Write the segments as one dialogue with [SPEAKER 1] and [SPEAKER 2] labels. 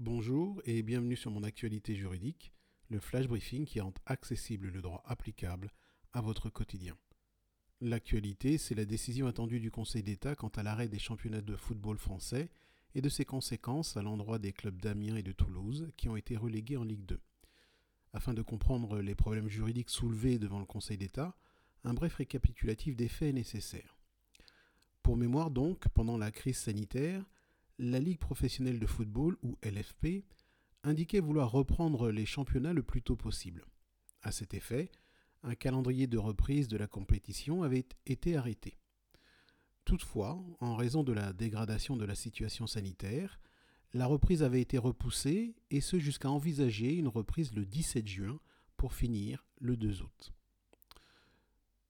[SPEAKER 1] Bonjour et bienvenue sur mon actualité juridique, le flash briefing qui rend accessible le droit applicable à votre quotidien. L'actualité, c'est la décision attendue du Conseil d'État quant à l'arrêt des championnats de football français et de ses conséquences à l'endroit des clubs d'Amiens et de Toulouse qui ont été relégués en Ligue 2. Afin de comprendre les problèmes juridiques soulevés devant le Conseil d'État, un bref récapitulatif des faits est nécessaire. Pour mémoire donc, pendant la crise sanitaire, la Ligue professionnelle de football, ou LFP, indiquait vouloir reprendre les championnats le plus tôt possible. À cet effet, un calendrier de reprise de la compétition avait été arrêté. Toutefois, en raison de la dégradation de la situation sanitaire, la reprise avait été repoussée, et ce jusqu'à envisager une reprise le 17 juin pour finir le 2 août.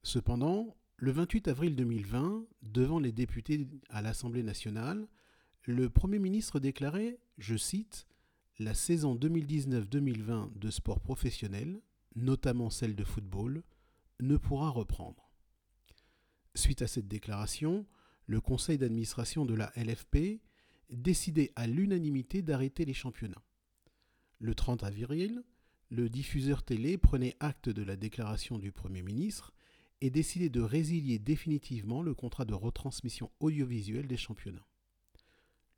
[SPEAKER 1] Cependant, le 28 avril 2020, devant les députés à l'Assemblée nationale, le Premier ministre déclarait, je cite, La saison 2019-2020 de sport professionnel, notamment celle de football, ne pourra reprendre. Suite à cette déclaration, le conseil d'administration de la LFP décidait à l'unanimité d'arrêter les championnats. Le 30 avril, le diffuseur télé prenait acte de la déclaration du Premier ministre et décidait de résilier définitivement le contrat de retransmission audiovisuelle des championnats.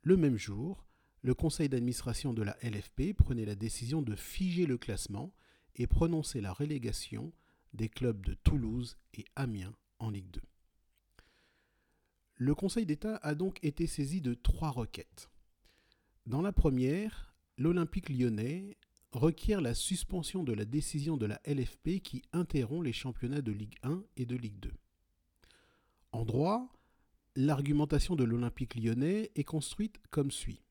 [SPEAKER 1] Le même jour, le conseil d'administration de la LFP prenait la décision de figer le classement et prononcer la relégation des clubs de Toulouse et Amiens en Ligue 2. Le Conseil d'État a donc été saisi de trois requêtes. Dans la première, l'Olympique lyonnais requiert la suspension de la décision de la LFP qui interrompt les championnats de Ligue 1 et de Ligue 2. En droit, l'argumentation de l'Olympique lyonnais est construite comme suit.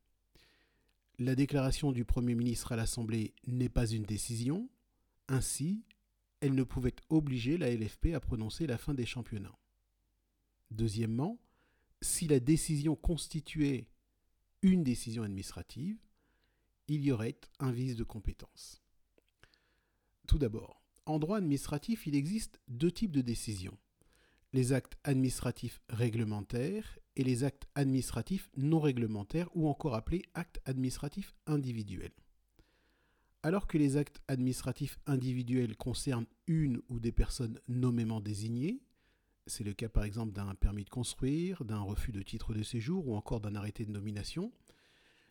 [SPEAKER 1] La déclaration du Premier ministre à l'Assemblée n'est pas une décision, ainsi, elle ne pouvait obliger la LFP à prononcer la fin des championnats. Deuxièmement, si la décision constituait une décision administrative, il y aurait un vice de compétence. Tout d'abord, en droit administratif, il existe deux types de décisions. Les actes administratifs réglementaires et les actes administratifs non réglementaires ou encore appelés actes administratifs individuels. Alors que les actes administratifs individuels concernent une ou des personnes nommément désignées, c'est le cas par exemple d'un permis de construire, d'un refus de titre de séjour ou encore d'un arrêté de nomination,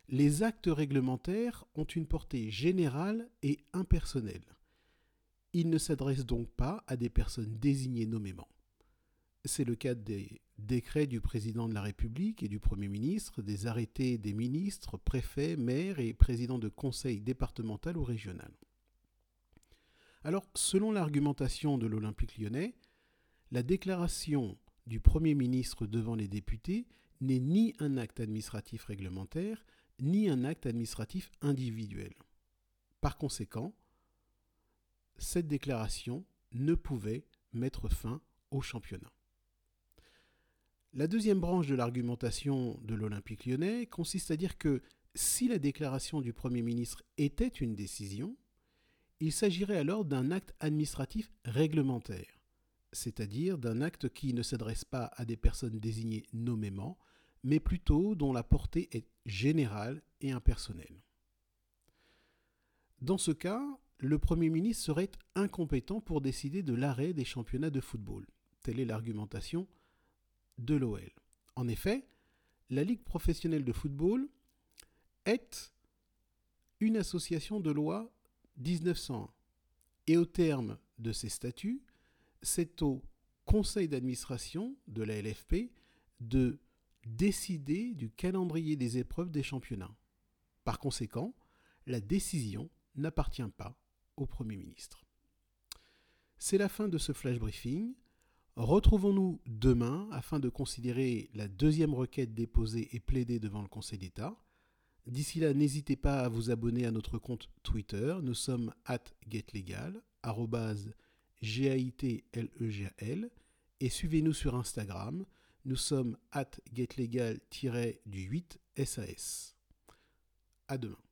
[SPEAKER 1] les actes réglementaires ont une portée générale et impersonnelle. Ils ne s'adressent donc pas à des personnes désignées nommément. C'est le cas des décrets du président de la République et du Premier ministre, des arrêtés des ministres, préfets, maires et présidents de conseils départemental ou régional. Alors, selon l'argumentation de l'Olympique lyonnais, la déclaration du Premier ministre devant les députés n'est ni un acte administratif réglementaire, ni un acte administratif individuel. Par conséquent, cette déclaration ne pouvait mettre fin au championnat. La deuxième branche de l'argumentation de l'Olympique lyonnais consiste à dire que si la déclaration du Premier ministre était une décision, il s'agirait alors d'un acte administratif réglementaire, c'est-à-dire d'un acte qui ne s'adresse pas à des personnes désignées nommément, mais plutôt dont la portée est générale et impersonnelle. Dans ce cas, le Premier ministre serait incompétent pour décider de l'arrêt des championnats de football. Telle est l'argumentation de l'OL. En effet, la Ligue professionnelle de football est une association de loi 1901. Et au terme de ses statuts, c'est au conseil d'administration de la LFP de décider du calendrier des épreuves des championnats. Par conséquent, la décision n'appartient pas au Premier ministre. C'est la fin de ce flash briefing. Retrouvons-nous demain afin de considérer la deuxième requête déposée et plaidée devant le Conseil d'État. D'ici là, n'hésitez pas à vous abonner à notre compte Twitter. Nous sommes at getlegal, G-A-I-T-L-E-G-A-L, et suivez-nous sur Instagram. Nous sommes at getlegal-du8 SAS. À demain.